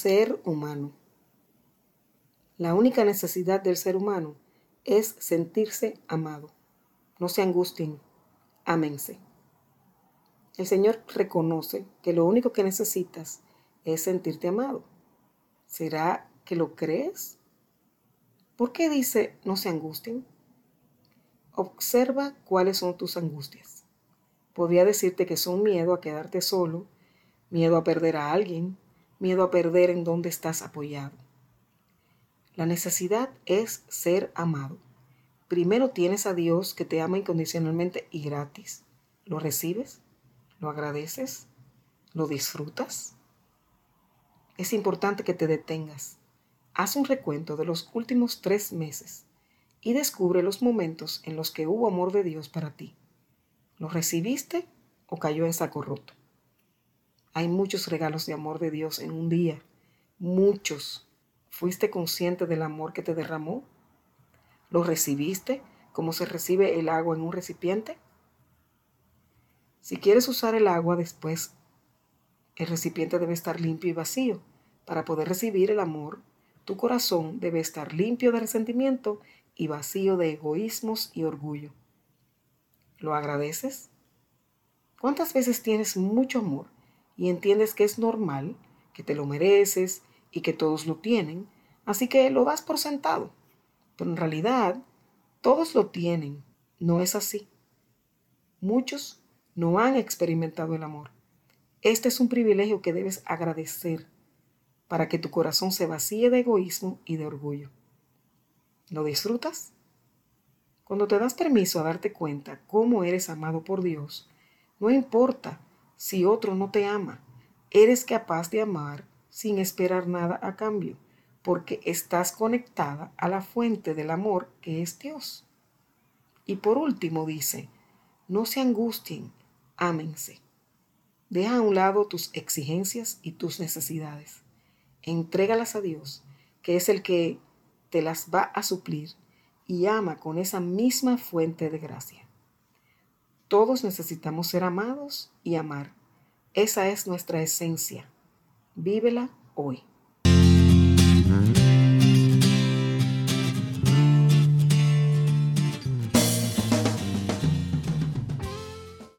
Ser humano. La única necesidad del ser humano es sentirse amado. No se angustien, ámense. El Señor reconoce que lo único que necesitas es sentirte amado. ¿Será que lo crees? ¿Por qué dice no se angustien? Observa cuáles son tus angustias. Podría decirte que son miedo a quedarte solo, miedo a perder a alguien, miedo a perder en donde estás apoyado. La necesidad es ser amado. Primero tienes a Dios que te ama incondicionalmente y gratis. ¿Lo recibes? ¿Lo agradeces? ¿Lo disfrutas? Es importante que te detengas. Haz un recuento de los últimos tres meses y descubre los momentos en los que hubo amor de Dios para ti. ¿Lo recibiste o cayó en saco roto? Hay muchos regalos de amor de Dios en un día, muchos. ¿Fuiste consciente del amor que te derramó? ¿Lo recibiste como se recibe el agua en un recipiente? Si quieres usar el agua después, el recipiente debe estar limpio y vacío. Para poder recibir el amor, tu corazón debe estar limpio de resentimiento y vacío de egoísmos y orgullo. ¿Lo agradeces? ¿Cuántas veces tienes mucho amor y entiendes que es normal, que te lo mereces y que todos lo tienen, así que lo das por sentado. Pero en realidad, todos lo tienen. No es así. Muchos no han experimentado el amor. Este es un privilegio que debes agradecer para que tu corazón se vacíe de egoísmo y de orgullo. ¿Lo disfrutas? Cuando te das permiso a darte cuenta cómo eres amado por Dios, no importa si otro no te ama. Eres capaz de amar sin esperar nada a cambio, porque estás conectada a la fuente del amor que es Dios. Y por último dice, no se angustien, ámense. Deja a un lado tus exigencias y tus necesidades. Entrégalas a Dios, que es el que te las va a suplir, y ama con esa misma fuente de gracia. Todos necesitamos ser amados y amar. Esa es nuestra esencia. Vívela hoy.